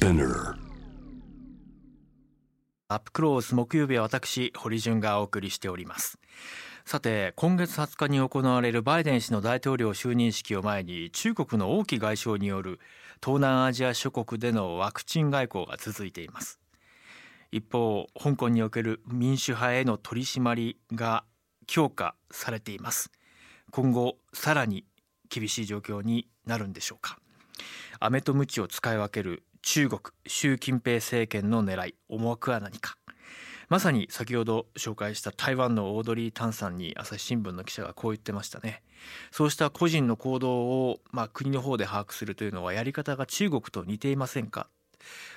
Spinner. アップクロース木曜日は私堀潤がお送りしております。さて今月20日に行われるバイデン氏の大統領就任式を前に中国の王毅外相による東南アジア諸国でのワクチン外交が続いています。一方香港における民主派への取り締まりが強化されています。今後さらに厳しい状況になるんでしょうか。飴と鞭を使い分ける中国習近平政権の狙い思惑は何か？まさに先ほど紹介した台湾のオードリー・タンさんに朝日新聞の記者がこう言ってましたね。そうした個人の行動を、まあ、国の方で把握するというのはやり方が中国と似ていませんか？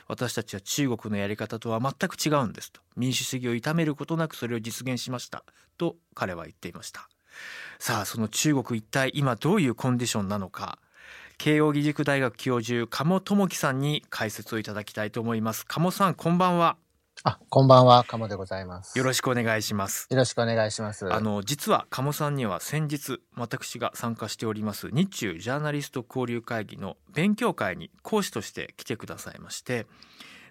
私たちは中国のやり方とは全く違うんですと。民主主義を痛めることなくそれを実現しました。と彼は言っていました。さあその中国一体今どういうコンディションなのか。慶應義塾大学教授鴨智樹さんに解説をいただきたいと思います鴨さんこんばんはあ、こんばんは、鴨でございます。よろしくお願いしますよろしくお願いします。あの実は鴨さんには先日私が参加しております日中ジャーナリスト交流会議の勉強会に講師として来てくださいまして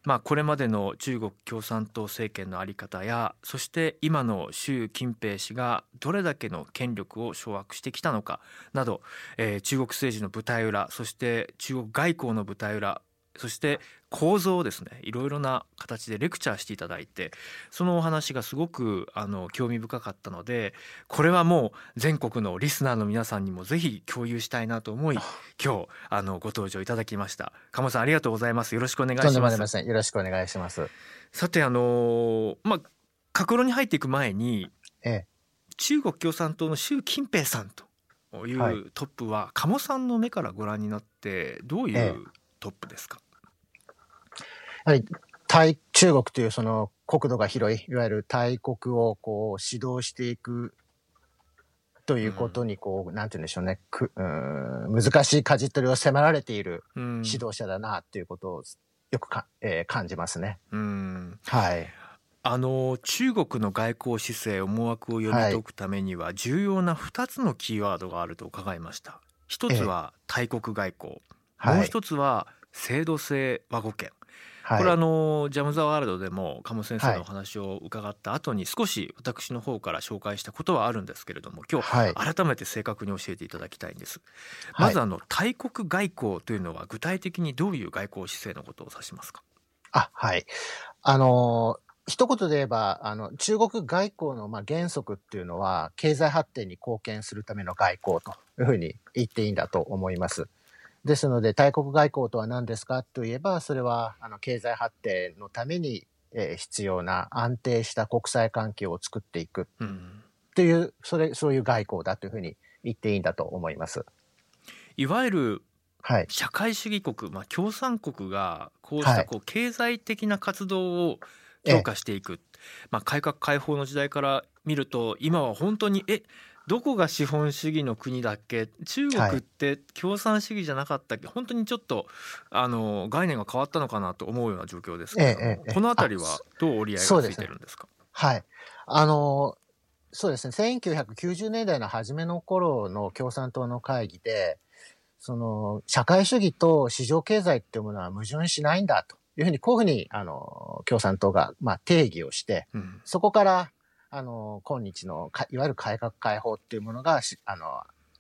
まあこれまでの中国共産党政権の在り方やそして今の習近平氏がどれだけの権力を掌握してきたのかなど、えー中国政治の舞台裏そして中国外交の舞台裏そして構造をですねいろいろな形でレクチャーしていただいてそのお話がすごくあの興味深かったのでこれはもう全国のリスナーの皆さんにもぜひ共有したいなと思い今日あのご登場いただきました。鴨さんありがとうございます。よろしくお願いします。よろしくお願いします。さてあのまあ格論に入っていく前にええ、中国共産党の習近平さんといはい。うトップは鴨さんの目からご覧になってどういえうトップですか、やはり、対、中国というその国土が広い、いわゆる大国をこう指導していくということにこう、なんて言うんでしょうね、くうーん難しい舵取りを迫られているうん。指導者だなっていうことをよくか、えー感じますね。うん。はい。あの中国の外交姿勢思惑を読み解くためには重要な2つのキーワードがあると伺いました。一つは大国外交、はい。もう一つは制度性和語圏。はい、これあのジャム・ザ・ワールドでも鴨先生はい。のお話を伺った後に少し私の方から紹介したことはあるんですけれども今日はい。改めて正確に教えていただきたいんです。はい。まずあの大国外交というのは具体的にどういう外交姿勢のことを指しますか？あ、はい。あのー一言で言えば、あの、中国外交の、まあ、原則っていうのは、経済発展に貢献するための外交というふうに言っていいんだと思います。ですので、大国外交とは何ですかといえば、それは、あの、経済発展のために、えー必要な安定した国際関係を作っていく。うん。という、それ、そういう外交だというふうに言っていいんだと思います。いわゆるはい。社会主義国、まあ、共産国がこうしはいたこう経済的な活動を強化していく、まあ、改革開放の時代から見ると今は本当にえどこが資本主義の国だっけ？中国って共産主義じゃなかったっけ、本当にちょっとあの概念が変わったのかなと思うような状況ですけれども、ええええこの辺りはどう折り合いがついてるんですか？はい。あの、そうですね、1990年代の初めの頃の共産党の会議で、その、社会主義と市場経済っていうものは矛盾しないんだというふうに、こういうふうに、あの、共産党が、まあ、定義をして、うん。そこから、あの、今日のか、いわゆる改革開放っていうものがし、あの、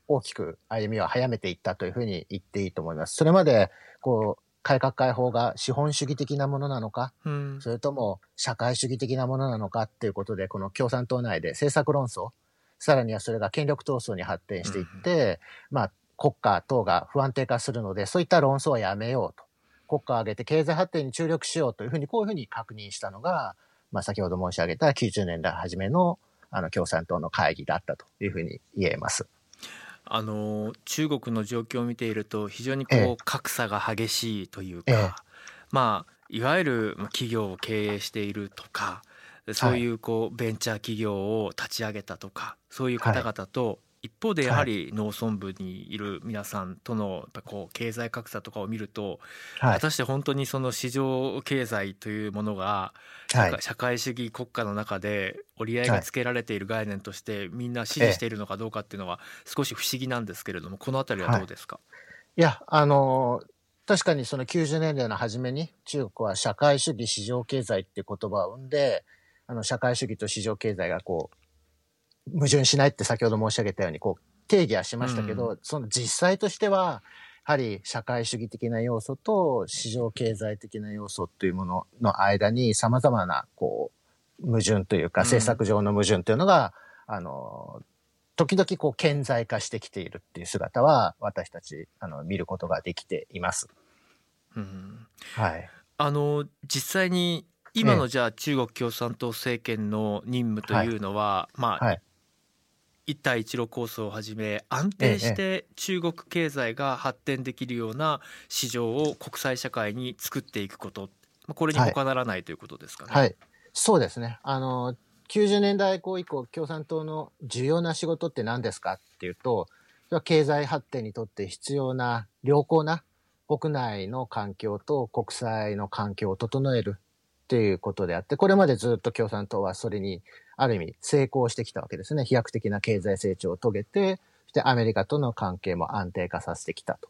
大きく歩みを早めていったというふうに言っていいと思います。それまで、こう、改革開放が資本主義的なものなのか、うんそれとも社会主義的なものなのかっていうことで、この共産党内で政策論争、さらにはそれが権力闘争に発展していって、まあ、国家等が不安定化するので、そういった論争はやめようと。国家を挙げて経済発展に注力しようというふうに、こういうふうに確認したのが、まあ、先ほど申し上げた90年代初めのあの共産党の会議だったというふうに言えます。あの中国の状況を見ていると非常にこう、ええ。格差が激しいというか、ええ。まあいわゆるまあ企業を経営しているとかそういうこうベンチャー企業を立ち上げたとかそういう方々と、一方でやはり農村部にいる皆さんとのこう経済格差とかを見ると、はい果。たして本当にその市場経済というものがはい。社会主義国家の中で折り合いがつけられている概念としてみんな支持しているのかどうかっていうのは少し不思議なんですけれどもこの辺りはどうですか、いや、あの、確かにその90年代の初めに中国は社会主義市場経済っていう言葉を生んで、あの社会主義と市場経済がこう、矛盾しないって先ほど申し上げたように、こう、定義はしましたけど、うん、その実際としては、やはり社会主義的な要素と市場経済的な要素というものの間に様々な、こう、矛盾というか、政策上の矛盾というのが、うん、あの、時々こう顕在化してきているっていう姿は私たちあの見ることができています。うん、はい。あの実際に今のじゃあ中国共産党政権の任務というのは、はい、まあ、はい、一帯一路構想をはじめ安定して中国経済が発展できるような市場を国際社会に作っていくこと。これに他ならないということですかね。はい、はい、そうですね。あの90年代以降共産党の重要な仕事って何ですかっていうとそれは経済発展にとって必要な良好な国内の環境と国際の環境を整えるっていうことであって、これまでずっと共産党はそれにある意味成功してきたわけですね。飛躍的な経済成長を遂げて、そしてアメリカとの関係も安定化させてきたと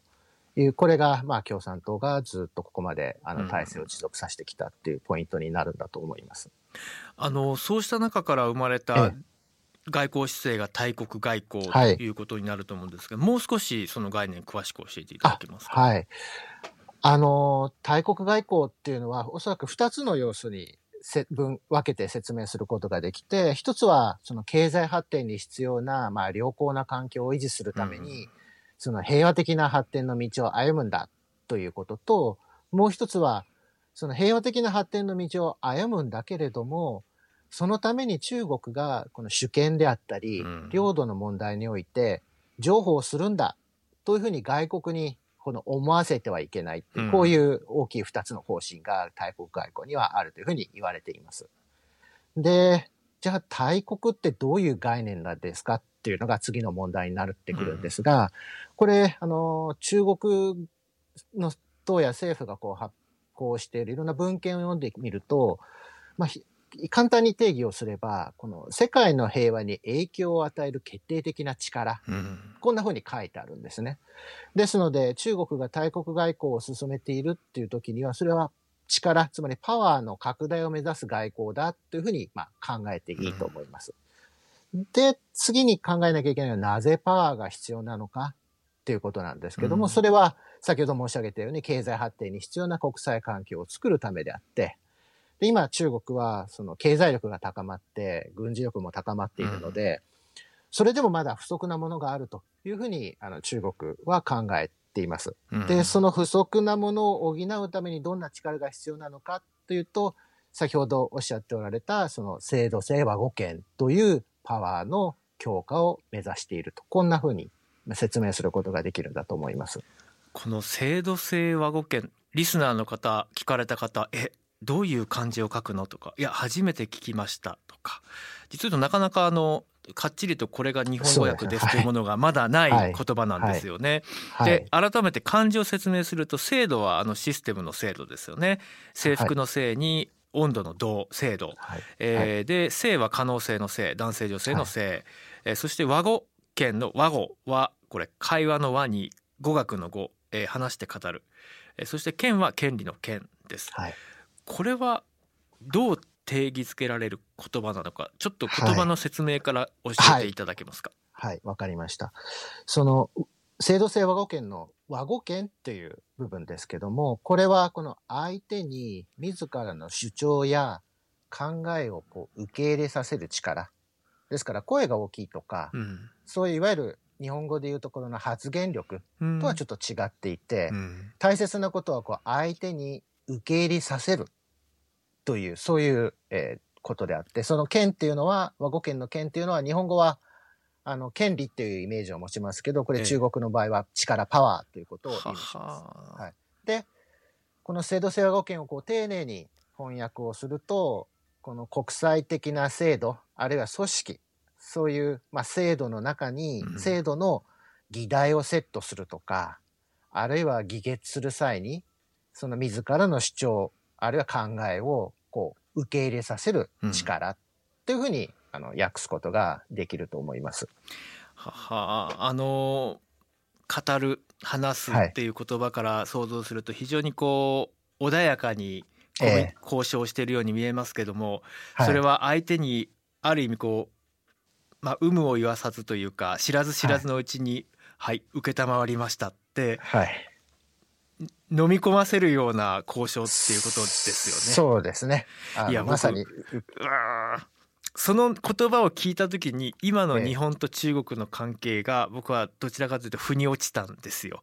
いう、これがまあ共産党がずっとここまであの体制を持続させてきたっていうポイントになるんだと思います。あのそうした中から生まれた外交姿勢が大国外交ということになると思うんですが、はい、もう少しその概念詳しく教えていただけますか？はい。あの、大国外交っていうのは、おそらく2つの要素に分分けて説明することができて、一つはその経済発展に必要な、まあ、良好な環境を維持するために、うん、その平和的な発展の道を歩むんだということと、もう一つは、その平和的な発展の道を歩むんだけれども、そのために中国がこの主権であったり、領土の問題において、譲歩をするんだというふうに外国にこの思わせてはいけないってこういう大きい二つの方針が大国外交にはあるというふうに言われています。で、じゃあ大国ってどういう概念なんですかっていうのが次の問題になってくるんですが、これ、あの、中国の党や政府がこう発行しているいろんな文献を読んでみると、まあ、簡単に定義をすれば、この世界の平和に影響を与える決定的な力、うん、こんな風に書いてあるんですね。ですので、中国が大国外交を進めているっていう時には、それは力、つまりパワーの拡大を目指す外交だというふうに、まあ、考えていいと思います。うん、で、次に考えなきゃいけないのは、なぜパワーが必要なのかっていうことなんですけども、うん、それは先ほど申し上げたように経済発展に必要な国際環境を作るためであって、で今中国はその経済力が高まって軍事力も高まっているので、うん、それでもまだ不足なものがあるというふうにあの中国は考えています。うん、で、その不足なものを補うためにどんな力が必要なのかというと、先ほどおっしゃっておられたその制度性和語圏というパワーの強化を目指していると。こんなふうに説明することができるんだと思います。この制度性和語圏、リスナーの方、聞かれた方、え、どういう漢字を書くのとかいや初めて聞きましたとか。実はとなかなかあのかっちりとこれが日本語訳ですというものがまだない言葉なんですよね。で改めて漢字を説明すると制度はあのシステムの制度ですよね。制服のせいに温度の度制度、はい、えー、で性は可能性の性男性女性の性、はい、えー、そして和語圏の和語はこれ会話の和に語学の語、えー、話して語る、えー、そして権は権利の権です。はいこれはどう定義づけられる言葉なのかちょっと言葉の説明から教えていただけますか？はい。わ、はい、かりました。その制度性和語圏の和語圏っていう部分ですけどもこれはこの相手に自らの主張や考えをこう受け入れさせる力。ですから声が大きいとか、うん、そういういわゆる日本語でいうところの発言力とはちょっと違っていて、うん、大切なことはこう相手に受け入れさせるという、そういう、えー、ことであって、その権っていうのは、和語権の権っていうのは、日本語は、あの、権利っていうイメージを持ちますけど、これ中国の場合は力、パワーということを意味します。はい。で、この制度性和語権をこう丁寧に翻訳をすると、この国際的な制度、あるいは組織、そういう、まあ、制度の中に、制度の議題をセットするとか、あるいは議決する際に、その自らの主張、あるいは考えをこう受け入れさせる力っていうふうに、あの訳すことができると思います。はは。あの語る話すっていう言葉から想像すると非常にこう穏やかに交渉しているように見えますけども、それは相手にある意味こう、まあ、有無を言わさずというか知らず知らずのうちに「はい、承りました」って、はい、飲み込ませるような交渉っていうことですよね。そうですね。いやまさにその言葉を聞いた時に今の日本と中国の関係が僕はどちらかというと腑に落ちたんですよ。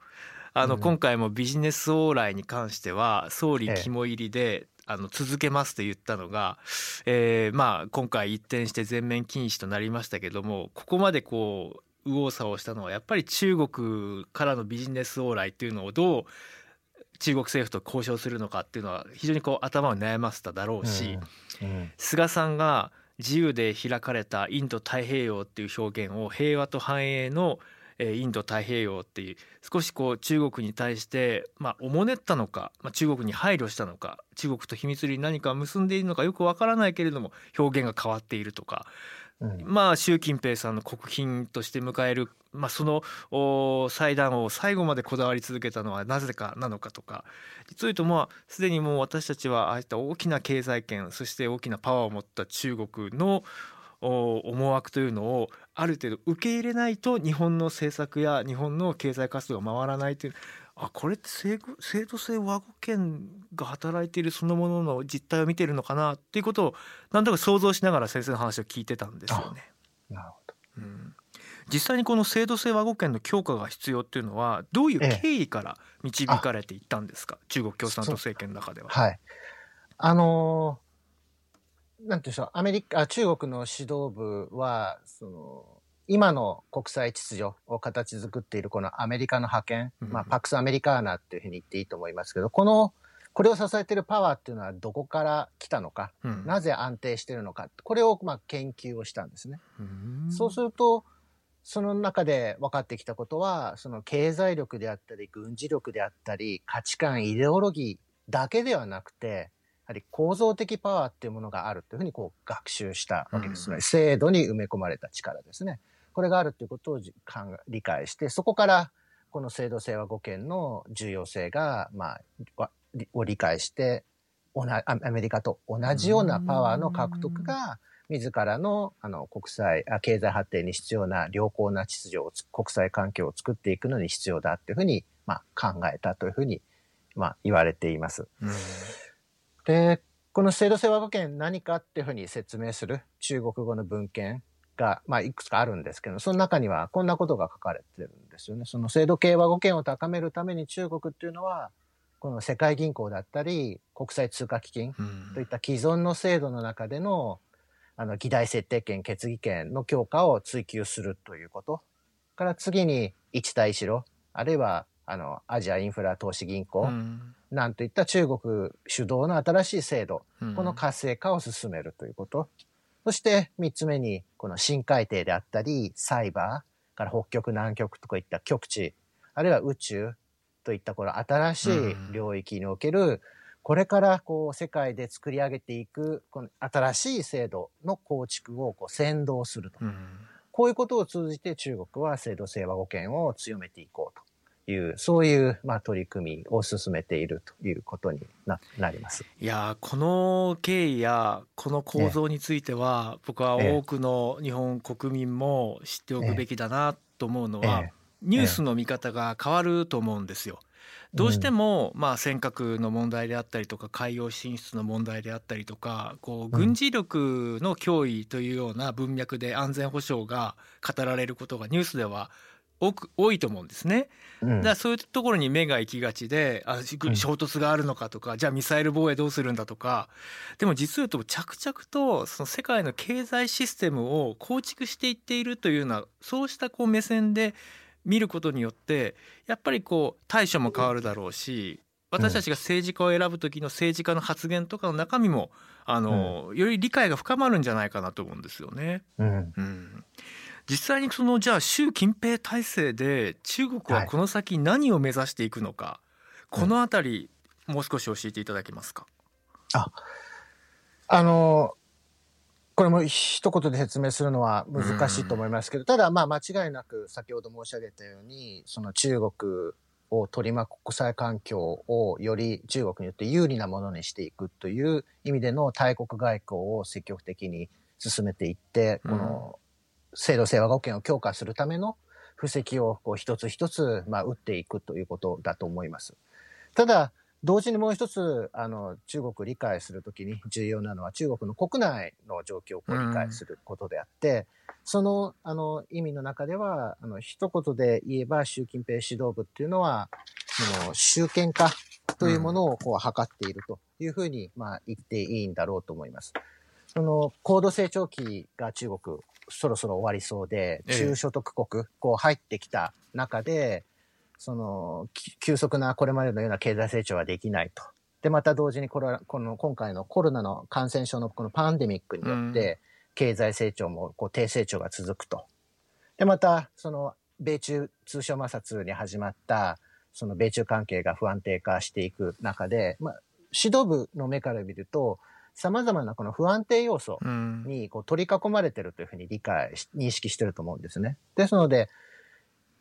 あの今回もビジネス往来に関しては総理肝入りであの続けますと言ったのが、えー、まあ今回一転して全面禁止となりましたけどもここまでこう右往左往したのはやっぱり中国からのビジネス往来っていうのをどう中国政府と交渉するのかっていうのは非常にこう頭を悩ませただろうし、菅さんが自由で開かれたインド太平洋っていう表現を平和と繁栄のインド太平洋っていう少しこう中国に対してまあおもねったのか、まあ、中国に配慮したのか中国と秘密裏に何か結んでいるのかよくわからないけれども表現が変わっているとかまあ習近平さんの国賓として迎える、まあ、その祭壇を最後までこだわり続けたのはなぜかなのかとか。実を言うとまあすでにもう私たちはああいった大きな経済圏そして大きなパワーを持った中国の思惑というのをある程度受け入れないと日本の政策や日本の経済活動が回らないというあこれって制制度性和語圏が働いているそのものの実態を見てるのかなっていうことをなんとか想像しながら先生の話を聞いてたんですよね。なるほど、うん、実際にこの制度性和語圏の強化が必要っていうのはどういう経緯から導かれていったんですか、ええ、中国共産党政権の中では。はい、あのー、なんていうんでしょうアメリカ中国の指導部はその今の国際秩序を形作っているこのアメリカの覇権、まあ、パクス・アメリカーナっていうふうに言っていいと思いますけど、この、これを支えているパワーっていうのはどこから来たのか、うん、なぜ安定しているのか、これをまあ研究をしたんですね。うそうすると、その中で分かってきたことは、その経済力であったり、軍事力であったり、価値観、イデオロギーだけではなくて、やはり構造的パワーっていうものがあるというふうにこう学習したわけですね。うん、制度に埋め込まれた力ですね。これがあるということを理解して、そこからこの制度性和語圏の重要性が、まあ、を理解して、アメリカと同じようなパワーの獲得が、自らのあの国際あ、経済発展に必要な良好な秩序を、国際環境を作っていくのに必要だというふうに、まあ、考えたというふうに、まあ、言われています。で、この制度性和語圏何かっていうふうに説明する？中国語の文献が、まあ、いくつかあるんですけど、その中にはこんなことが書かれてるんですよね。その制度系和語圏を高めるために中国っていうのは、この世界銀行だったり、国際通貨基金といった既存の制度の中での、あの、議題設定権、決議権の強化を追求するということ。から次に、一帯一路、あるいは、あの、アジアインフラ投資銀行、なんといった中国主導の新しい制度、この活性化を進めるということ。そして三つ目に、この深海底であったり、サイバーから北極、南極とかいった極地、あるいは宇宙といったこの新しい領域における、これからこう世界で作り上げていくこの新しい制度の構築をこう先導すると。こういうことを通じて中国は制度性和語圏を強めていこうと。いう、そういう、まあ、取り組みを進めているということにななります。いやこの経緯やこの構造については、僕は多くの日本国民も知っておくべきだなと思うのは、ニュースの見方が変わると思うんですよ。どうしても、まあ、尖閣の問題であったりとか海洋進出の問題であったりとかこう軍事力の脅威というような文脈で安全保障が語られることがニュースでは多く多いと思うんですね。だからそういうところに目が行きがちであ衝突があるのかとか、じゃあミサイル防衛どうするんだとか。でも実を言うと着々とその世界の経済システムを構築していっているというようなそうしたこう目線で見ることによってやっぱりこう対処も変わるだろうし私たちが政治家を選ぶ時の政治家の発言とかの中身もあの、より理解が深まるんじゃないかなと思うんですよね。うん、うん実際にそのじゃあ習近平体制で中国はこの先何を目指していくのか、はい、この辺り、もう少し教えていただけますか？ああのこれも一言で説明するのは難しいと思いますけど、ただまあ間違いなく先ほど申し上げたようにその中国を取り巻く国際環境をより中国によって有利なものにしていくという意味での大国外交を積極的に進めていって、この制度清和語圏を強化するための布石をこう一つ一つ、まあ、打っていくということだと思います。ただ、同時にもう一つ、あの、中国を理解するときに重要なのは中国の国内の状況を理解することであって、うん、その、あの、意味の中では、あの、一言で言えば習近平指導部っていうのは、その、集権化というものをこう、図っているというふうに、まあ、言っていいんだろうと思います。その、高度成長期が中国、そろそろ終わりそうで、中所得国、こう入ってきた中で、その、急速なこれまでのような経済成長はできないと。で、また同時にこれこの今回のコロナの感染症のこのパンデミックによって、経済成長もこう低成長が続くと。で、また、その、米中通商摩擦に始まった、その米中関係が不安定化していく中で、まあ、指導部の目から見ると、様々なこの不安定要素にこう取り囲まれてるというふうに理解し、認識してると思うんですね。ですので、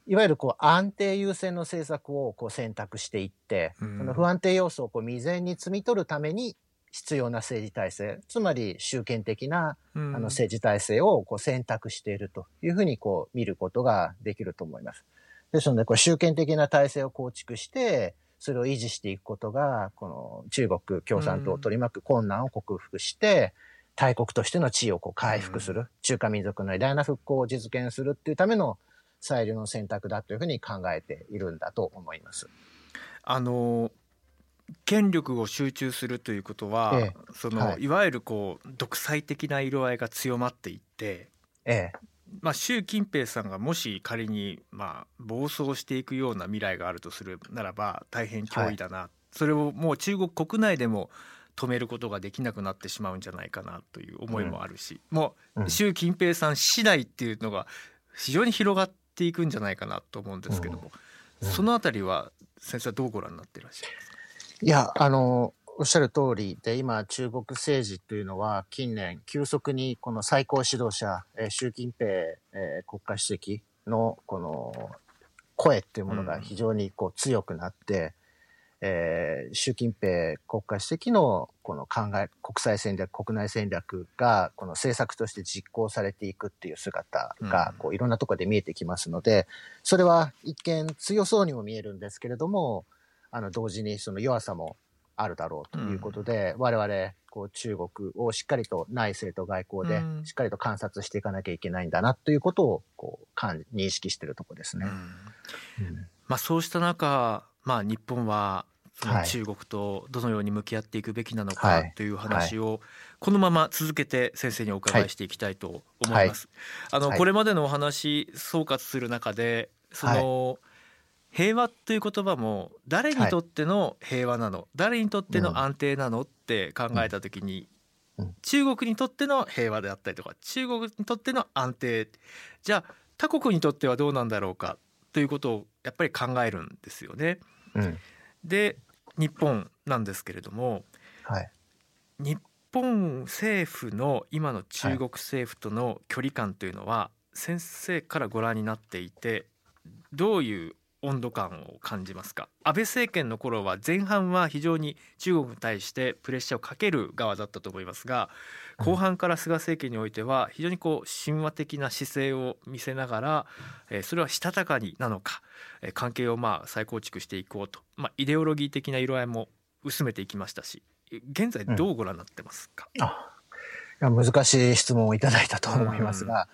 いわゆるこう安定優先の政策をこう選択していって、うん、その不安定要素をこう未然に摘み取るために必要な政治体制、つまり集権的な、あの政治体制をこう選択しているというふうにこう見ることができると思います。ですので、こう集権的な体制を構築して、それを維持していくことが、この中国共産党を取り巻く困難を克服して、大国としての地位をこう回復する、中華民族の偉大な復興を実現するっていうための最良の選択だというふうに考えているんだと思います。あの権力を集中するということは、ええ、その、はい、いわゆるこう独裁的な色合いが強まっていって、ええまあ、習近平さんがもし仮に、まあ、暴走していくような未来があるとするならば大変脅威だな、はい、それをもう中国国内でも止めることができなくなってしまうんじゃないかなという思いもあるし、うん、もう習近平さん次第っていうのが非常に広がっていくんじゃないかなと思うんですけども、うん。うん、そのあたりは先生はどうご覧になっていらっしゃいますか？いやあのおっしゃる通りで今中国政治というのは近年急速にこの最高指導者、えー、習近平、えー、国家主席のこの声っていうものが非常にこう強くなって、えー、習近平国家主席のこの考え、国際戦略、国内戦略が、この政策として実行されていくっていう姿が、こういろんなところで見えてきますので、それは一見強そうにも見えるんですけれども、あの、同時にその弱さもあるだろうということで、我々、こう中国をしっかりと内政と外交でしっかりと観察していかなきゃいけないんだなということを、こう、認識しているところですね。まあそうした中、まあ、日本は中国とどのように向き合っていくべきなのかという話をこのまま続けて先生にお伺いしていきたいと思います。あのこれまでのお話総括する中でその平和という言葉も誰にとっての平和なの？誰にとっての安定なの？って考えた時に中国にとっての平和であったりとか中国にとっての安定。じゃあ他国にとってはどうなんだろうか？ということをやっぱり考えるんですよね。うん、で日本なんですけれども、はい、日本政府の今の中国政府との距離感というのは、先生からご覧になっていてどういう温度感を感じますか？安倍政権の頃は前半は非常に中国に対してプレッシャーをかける側だったと思いますが後半から菅政権においては非常にこう神話的な姿勢を見せながら、えそれはしたたかになのか、え関係をまあ再構築していこうと、まあ、イデオロギー的な色合いも薄めていきましたし現在どうご覧になってますか、うん、難しい質問をいただいたと思いますが、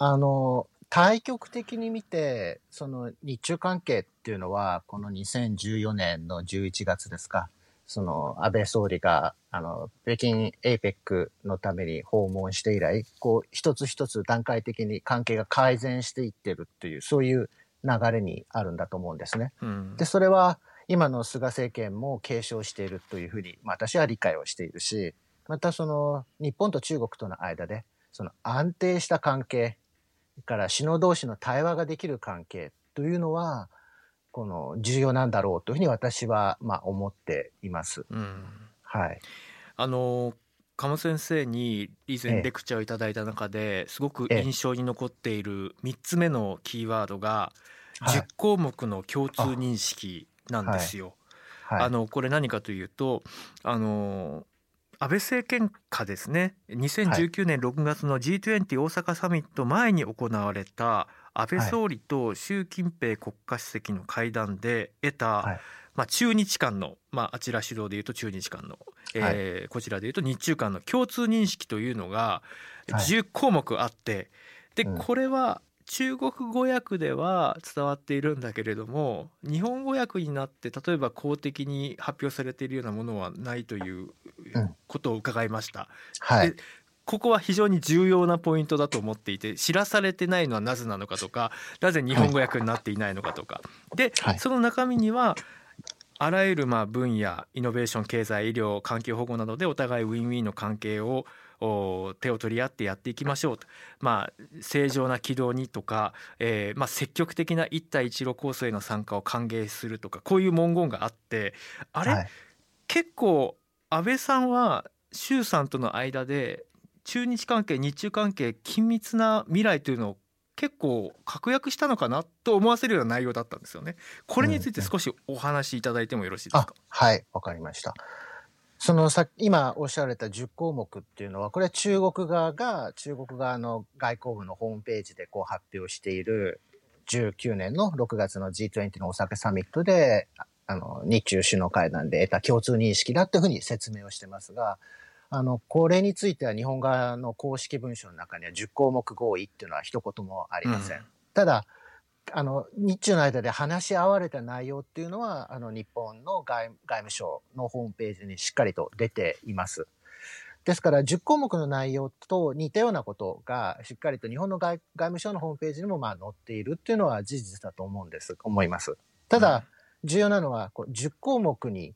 うん、あの対極的に見て、その日中関係っていうのは、この2014年の11月ですか、その安倍総理が、あの、北京 APEC のために訪問して以来、こう、一つ一つ段階的に関係が改善していってるっていう、そういう流れにあるんだと思うんですね。うん、で、それは今の菅政権も継承しているというふうに、まあ、私は理解をしているし、またその日本と中国との間で、その安定した関係、から首脳同士の対話ができる関係というのは、この重要なんだろうというふうに私はまあ思っています。うん、はい。あの鴨先生に以前レクチャーをいただいた中ですごく印象に残っている3つ目のキーワードが、10項目の共通認識なんですよ。あはい、あのこれ何かというとあの安倍政権下ですね。2019年6月の G20 大阪サミット前に行われた安倍総理と習近平国家主席の会談で得た、はい、まあ、中日間の、まあ、あちら主導でいうと中日間の、えー、はい、こちらでいうと日中間の共通認識というのが10項目あって、でこれは中国語訳では伝わっているんだけれども日本語訳になって例えば公的に発表されているようなものはないということを伺いました。うん、はい、ここは非常に重要なポイントだと思っていて知らされてないのはなぜなのかとかなぜ日本語訳になっていないのかとか、で、はい、その中身にはあらゆるまあ分野イノベーション経済医療環境保護などでお互いウィンウィンの関係を手を取り合ってやっていきましょうと、まあ、正常な軌道にとか、えーまあ、積極的な一帯一路構想への参加を歓迎するとかこういう文言があってあれ、はい、結構安倍さんは習さんとの間で中日関係日中関係緊密な未来というのを結構確約したのかなと思わせるような内容だったんですよね。これについて少しお話しいただいてもよろしいですか？うん、はいわかりました。そのさ今おっしゃられた10項目っていうのはこれは中国側が中国側の外交部のホームページでこう発表している19年の6月の G20 の大阪サミットであの日中首脳会談で得た共通認識だというふうに説明をしてますがあの、これについては日本側の公式文書の中には10項目合意っていうのは一言もありません。うん、ただ、あの、日中の間で話し合われた内容っていうのは、あの、日本の外外務省のホームページにしっかりと出ています。ですから、10項目の内容と似たようなことが、しっかりと日本の外外務省のホームページにもまあ載っているっていうのは事実だと思うんです、思います。ただ、重要なのは、こう10項目に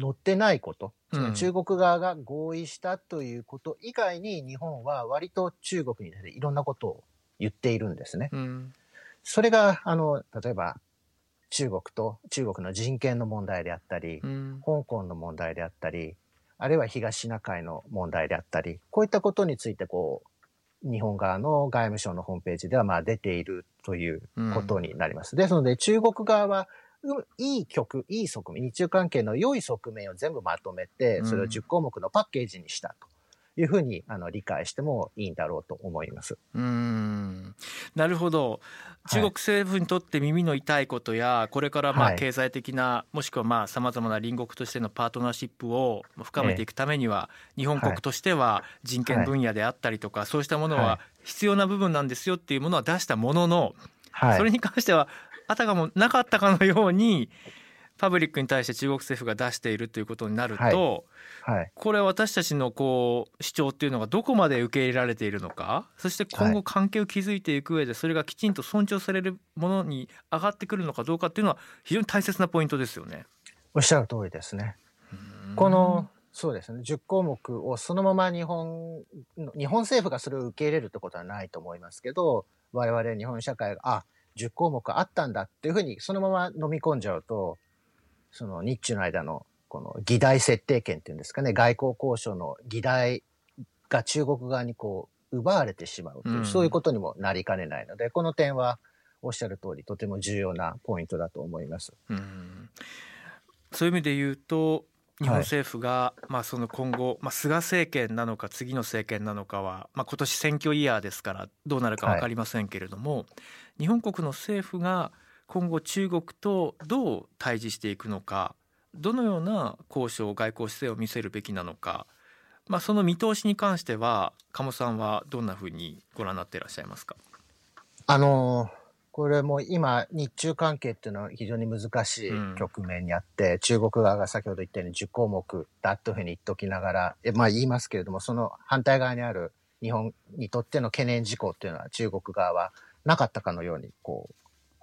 載ってないこと、その中国側が合意したということ以外に日本は割と中国にいろんなことを言っているんですね。うん、それが、あの、例えば中国と中国の人権の問題であったり、うん、香港の問題であったり、あるいは東シナ海の問題であったり、こういったことについてこう、日本側の外務省のホームページではまあ出ているということになります。うん、ですので中国側はいい曲、いい側面、日中関係の良い側面を全部まとめて、それを10項目のパッケージにしたと。いうふうにあの理解してもいいんだろうと思います。うん。なるほど。中国政府にとって耳の痛いことや、これからまあ経済的な、はい、もしくはまあさまざまな隣国としてのパートナーシップを深めていくためには、日本国としては人権分野であったりとか、そうしたものは必要な部分なんですよっていうものは出したものの、それに関してはあたかもなかったかのようにパブリックに対して中国政府が出しているということになると、はいはい、これは私たちのこう主張っていうのがどこまで受け入れられているのかそして今後関係を築いていく上でそれがきちんと尊重されるものに上がってくるのかどうかっていうのは非常に大切なポイントですよね。おっしゃる通りですね。このそうですね10項目をそのまま日本日本政府がそれを受け入れるってことはないと思いますけど我々日本社会があ10項目あったんだっていうふうにそのまま飲み込んじゃうと、その日中の間のこの議題設定権っていうんですかね、外交交渉の議題が中国側にこう奪われてしまうという、うん、そういうことにもなりかねないので、この点はおっしゃる通りとても重要なポイントだと思います。うん、そういう意味で言うと日本政府が、まあ、その今後、まあ、菅政権なのか次の政権なのかは、まあ、今年選挙イヤーですからどうなるか分かりませんけれども、はい、日本国の政府が今後中国とどう対峙していくのかどのような交渉外交姿勢を見せるべきなのか、まあ、その見通しに関しては鴨さんはどんなふうにご覧になっていらっしゃいますか？あのこれも今、日中関係っていうのは非常に難しい局面にあって、うん、中国側が先ほど言ったように10項目だというふうに言っておきながら、えまあ言いますけれども、その反対側にある日本にとっての懸念事項っていうのは中国側はなかったかのように、こう、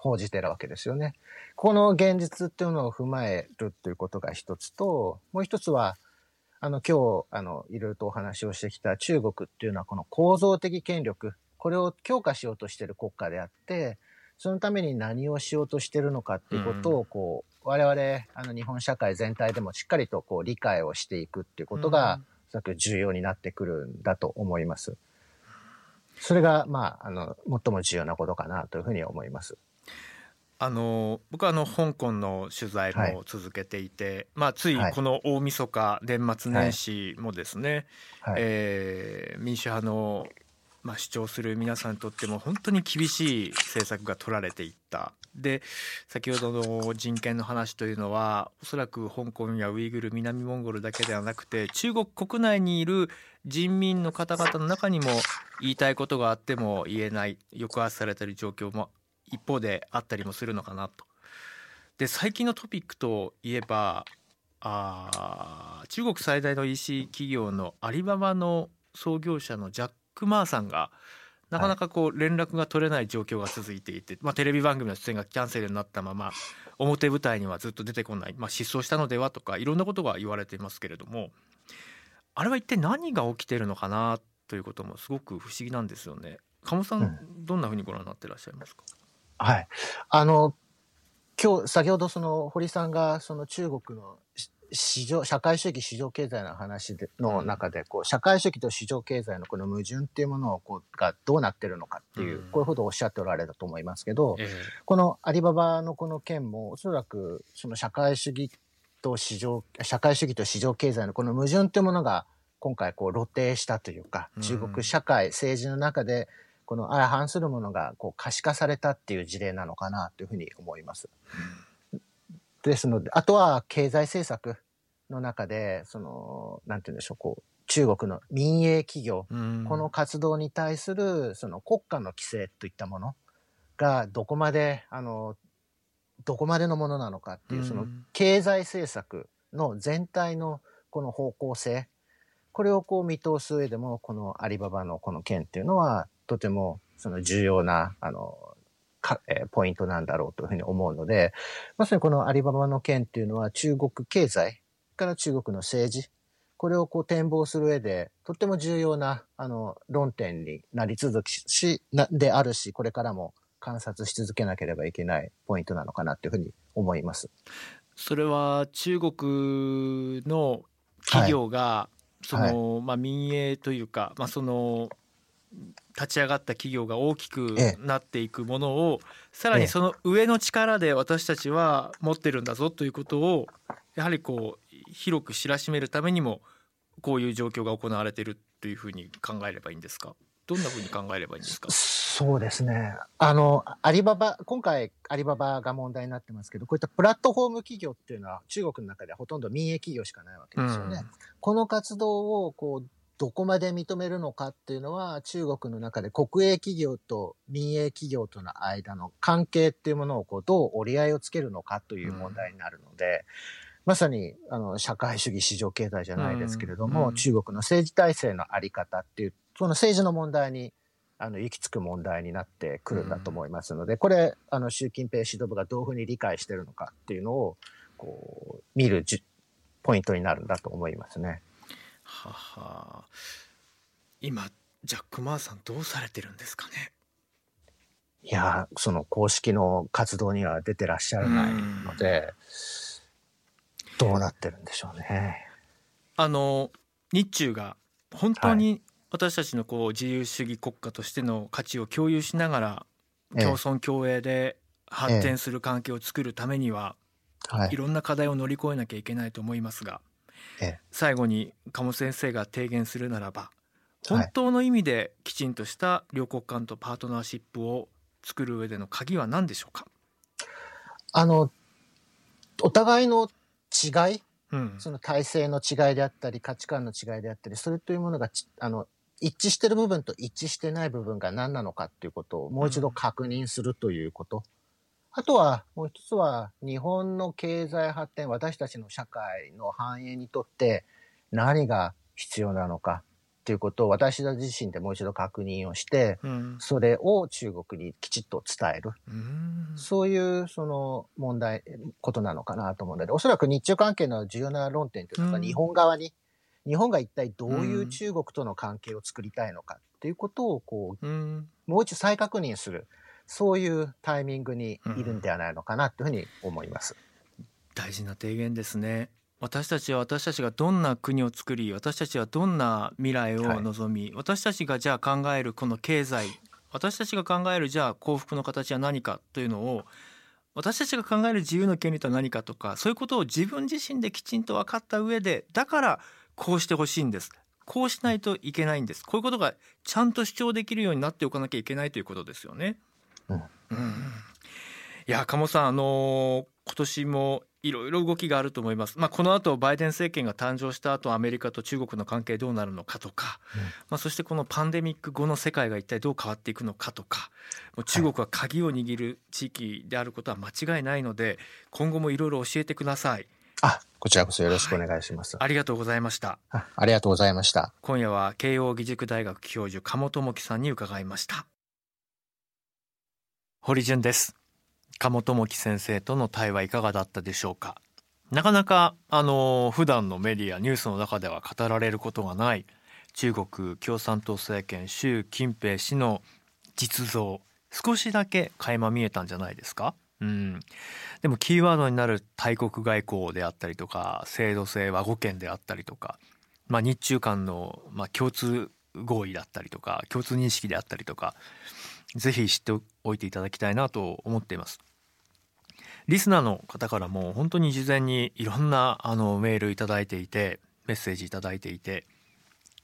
報じてるわけですよね。この現実っていうのを踏まえるということが一つと、もう一つは、あの、今日、あの、いろいろとお話をしてきた中国っていうのはこの構造的権力、これを強化しようとしている国家であって、そのために何をしようとしてるのかっていうことを、こう、我々、あの、日本社会全体でもしっかりとこう、理解をしていくっていうことが、おそらく重要になってくるんだと思います。それが、まあ、あの、最も重要なことかなというふうに思います。あの僕はあの香港の取材も続けていて、はい、まあ、ついこの大晦日年末年始もですね、はいはい、えー、民主派の、まあ、主張する皆さんにとっても本当に厳しい政策が取られていった。で先ほどの人権の話というのはおそらく香港やウイグル南モンゴルだけではなくて中国国内にいる人民の方々の中にも言いたいことがあっても言えない抑圧されている状況も一方であったりもするのかなと。で最近のトピックといえばあ中国最大の EC 企業のアリババの創業者のジャック・マーさんがなかなかこう連絡が取れない状況が続いていて、まあ、テレビ番組の出演がキャンセルになったまま表舞台にはずっと出てこない、まあ、失踪したのではとかいろんなことが言われていますけれどもあれは一体何が起きてるのかなということもすごく不思議なんですよね。鴨さん、どんなふうにご覧になってらっしゃいますか？はい。あの、今日、先ほどその堀さんがその中国の市場、社会主義市場経済の話での中で、こう、社会主義と市場経済のこの矛盾っていうものを、こう、がどうなってるのかっていう、こういうことをおっしゃっておられたと思いますけど、このアリババのこの件も、おそらく、その社会主義と市場、社会主義と市場経済のこの矛盾っていうものが、今回こう露呈したというか、中国社会、政治の中でこの相反するものがこう可視化されたっていう事例なのかなというふうに思います。ですので、あとは経済政策の中で、その、なんて言うんでしょう、こう、中国の民営企業、この活動に対するその国家の規制といったものがどこまで、あの、どこまでのものなのかっていう、その経済政策の全体のこの方向性、これをこう見通す上でも、このアリババのこの件っていうのは、とてもその重要な、あの、かえー、ポイントなんだろうというふうに思うので、まさにこのアリババの件っていうのは中国経済から中国の政治、これをこう展望する上で、とっても重要な、あの、論点になり続きし、な、であるし、これからも観察し続けなければいけないポイントなのかなというふうに思います。それは中国の企業が、はい、その、はい、まあ民営というか、まあその立ち上がった企業が大きくなっていくものを、さらにその上の力で私たちは持ってるんだぞということをやはりこう広く知らしめるためにもこういう状況が行われているというふうに考えればいいんですか？どんなふうに考えればいいんですか？そうですね。あの、アリババ、今回アリババが問題になってますけど、こういったプラットフォーム企業っていうのは中国の中ではほとんど民営企業しかないわけですよね。うん、この活動をこうどこまで認めるのかっていうのは中国の中で国営企業と民営企業との間の関係っていうものをこうどう折り合いをつけるのかという問題になるので、うん、まさにあの社会主義市場経済じゃないですけれども、うん、中国の政治体制のあり方っていうその政治の問題にあの行き着く問題になってくるんだと思いますので、これあの習近平指導部がどういうふうに理解してるのかっていうのをこう見るポイントになるんだと思いますね。はは。今ジャック・マーさんどうされてるんですかね？いやその公式の活動には出てらっしゃらないのでどうなってるんでしょうね。あの日中が本当に私たちのこう自由主義国家としての価値を共有しながら共存共栄で発展する関係を作るためには、い、ろんな課題を乗り越えなきゃいけないと思いますが最後に鴨先生が提言するならば本当の意味できちんとした両国間とパートナーシップを作る上での鍵は何でしょうか？あのお互いの違い、うん、その体制の違いであったり価値観の違いであったりそれというものがあの一致してる部分と一致してない部分が何なのかっていうことをもう一度確認するということ、あとは、もう一つは、日本の経済発展、私たちの社会の繁栄にとって何が必要なのかっていうことを私たち自身でもう一度確認をして、うん、それを中国にきちっと伝える。うそういうその問題、ことなのかなと思うので、おそらく日中関係の重要な論点というのは日本側に、日本が一体どういう中国との関係を作りたいのかっていうことをこう、もう一度再確認する。そういうタイミングにいるんではないのかなというふうに思います。うん、大事な提言ですね。私たちは私たちがどんな国を作り私たちはどんな未来を望み、はい、私たちがじゃあ考えるこの経済私たちが考えるじゃあ幸福の形は何かというのを私たちが考える自由の権利とは何かとかそういうことを自分自身できちんと分かった上でだからこうしてほしいんですこうしないといけないんですこういうことがちゃんと主張できるようになっておかなきゃいけないということですよね。うん、うん、いや鴨さんあのー、今年もいろいろ動きがあると思います。まあ、この後バイデン政権が誕生した後アメリカと中国の関係どうなるのかとか、うん、まあ、そしてこのパンデミック後の世界が一体どう変わっていくのかとかもう中国は鍵を握る地域であることは間違いないので今後もいろいろ教えてください。あ、こちらこそよろしくお願いします。はい、ありがとうございましたあ。ありがとうございました。今夜は慶應義塾大学教授鴨智樹さんに伺いました。堀潤です。鴨智樹先生との対話いかがだったでしょうか？なかなかあの普段のメディアニュースの中では語られることがない中国共産党政権習近平氏の実像少しだけ垣間見えたんじゃないですか？うん、でもキーワードになる大国外交であったりとか制度性和語圏であったりとか、まあ、日中間の、まあ、共通合意だったりとか共通認識であったりとかぜひ知っておいていただきたいなと思っています。リスナーの方からも本当に事前にいろんなあのメールいただいていてメッセージいただいていて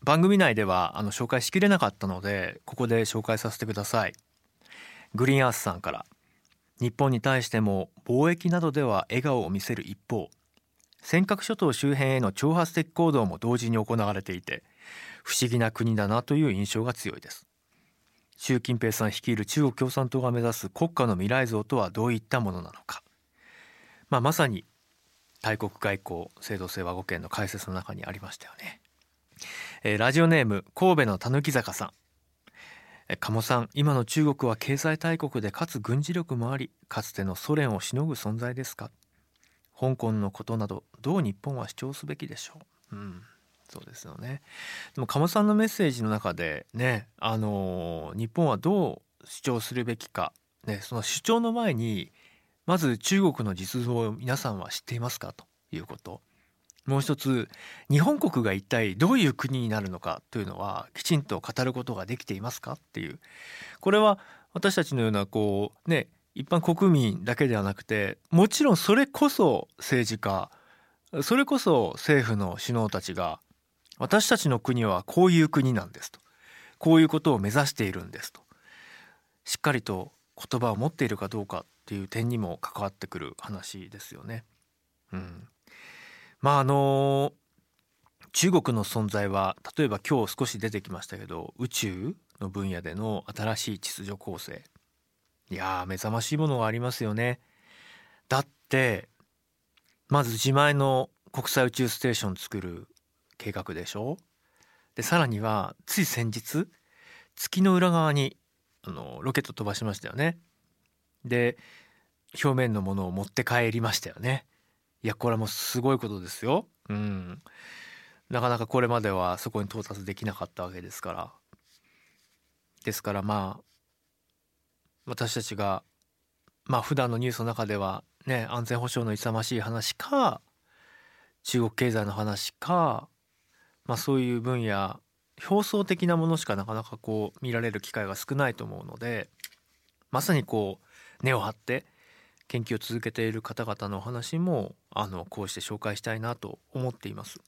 番組内ではあの紹介しきれなかったのでここで紹介させてください。グリーンアースさんから日本に対しても貿易などでは笑顔を見せる一方尖閣諸島周辺への挑発的行動も同時に行われていて不思議な国だなという印象が強いです習近平さん率いる中国共産党が目指す国家の未来像とはどういったものなのか、まあ、まさに大国外交制度性和語圏の解説の中にありましたよね、えー、ラジオネーム神戸のたぬき坂さん。鴨さん今の中国は経済大国でかつ軍事力もありかつてのソ連をしのぐ存在ですか？香港のことなどどう日本は主張すべきでしょう、うん、そうですよね。でも鴨さんのメッセージの中でねあの日本はどう主張するべきか、ね、その主張の前にまず中国の実像を皆さんは知っていますか？ということ。もう一つ日本国が一体どういう国になるのか？というのはきちんと語ることができていますか？っていう。これは私たちのようなこうね一般国民だけではなくてもちろんそれこそ政治家それこそ政府の首脳たちが私たちの国はこういう国なんですとこういうことを目指しているんですとしっかりと言葉を持っているかどうかっていう点にも関わってくる話ですよね。うん、まああの中国の存在は例えば今日少し出てきましたけど宇宙の分野での新しい秩序構成いや目覚ましいものがありますよね。だってまず自前の国際宇宙ステーション作る計画でしょ？でさらにはつい先日月の裏側にあのロケット飛ばしましたよね。で表面のものを持って帰りましたよね。いやこれはもうすごいことですよ。うん。なかなかこれまではそこに到達できなかったわけですから。ですからまあ私たちがまあ普段のニュースの中ではね安全保障の勇ましい話か中国経済の話かまあそういう分野表層的なものしかなかなかこう見られる機会が少ないと思うのでまさにこう根を張って研究を続けている方々のお話もあのこうして紹介したいなと思っています。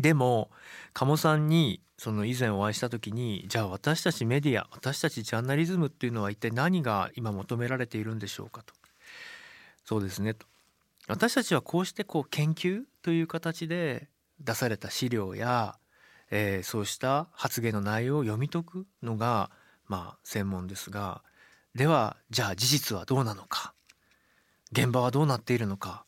でも鴨さんにその以前お会いした時にじゃあ私たちメディア私たちジャーナリズムっていうのは一体何が今求められているんでしょうかとそうですねと私たちはこうしてこう研究という形で出された資料や、えー、そうした発言の内容を読み解くのがまあ専門ですがではじゃあ事実はどうなのか現場はどうなっているのか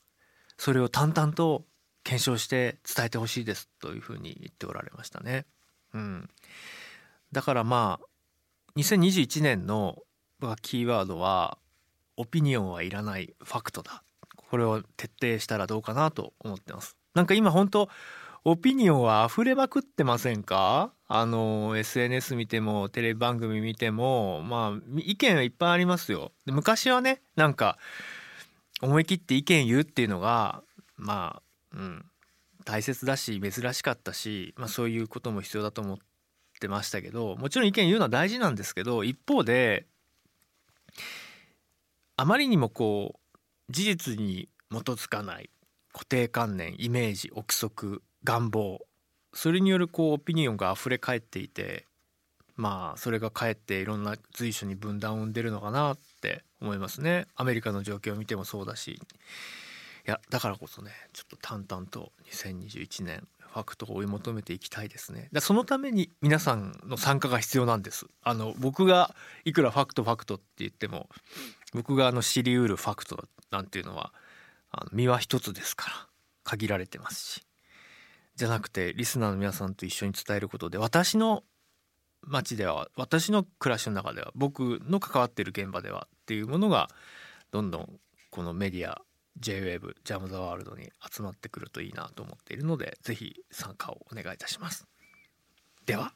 それを淡々と検証して伝えてほしいですというふうに言っておられましたね。うん、だからまあ2021年のキーワードはオピニオンはいらないファクトだ。これを徹底したらどうかなと思ってます。なんか今本当オピニオンは溢れまくってませんか？あの SNS 見てもテレビ番組見てもまあ意見はいっぱいありますよ。で昔はねなんか思い切って意見言うっていうのがまあうん大切だし珍しかったし、まあ、そういうことも必要だと思ってましたけどもちろん意見言うのは大事なんですけど一方であまりにもこう事実に基づかない固定観念イメージ憶測願望。それによるこうオピニオンが溢れ返っていてまあそれがかえっていろんな随所に分断を生んでるのかなって思いますね。アメリカの状況を見てもそうだし。いやだからこそねちょっと淡々と2021年ファクトを追い求めていきたいですね。だそのために皆さんの参加が必要なんです。あの僕がいくらファクトファクトって言っても僕があの知りうるファクトなんていうのはあの身は一つですから限られてますし。じゃなくてリスナーの皆さんと一緒に伝えることで私の街では私の暮らしの中では僕の関わっている現場ではっていうものがどんどんこのメディア JWAVE ジャム・ザ・ワールドに集まってくるといいなと思っているので是非参加をお願いいたします。では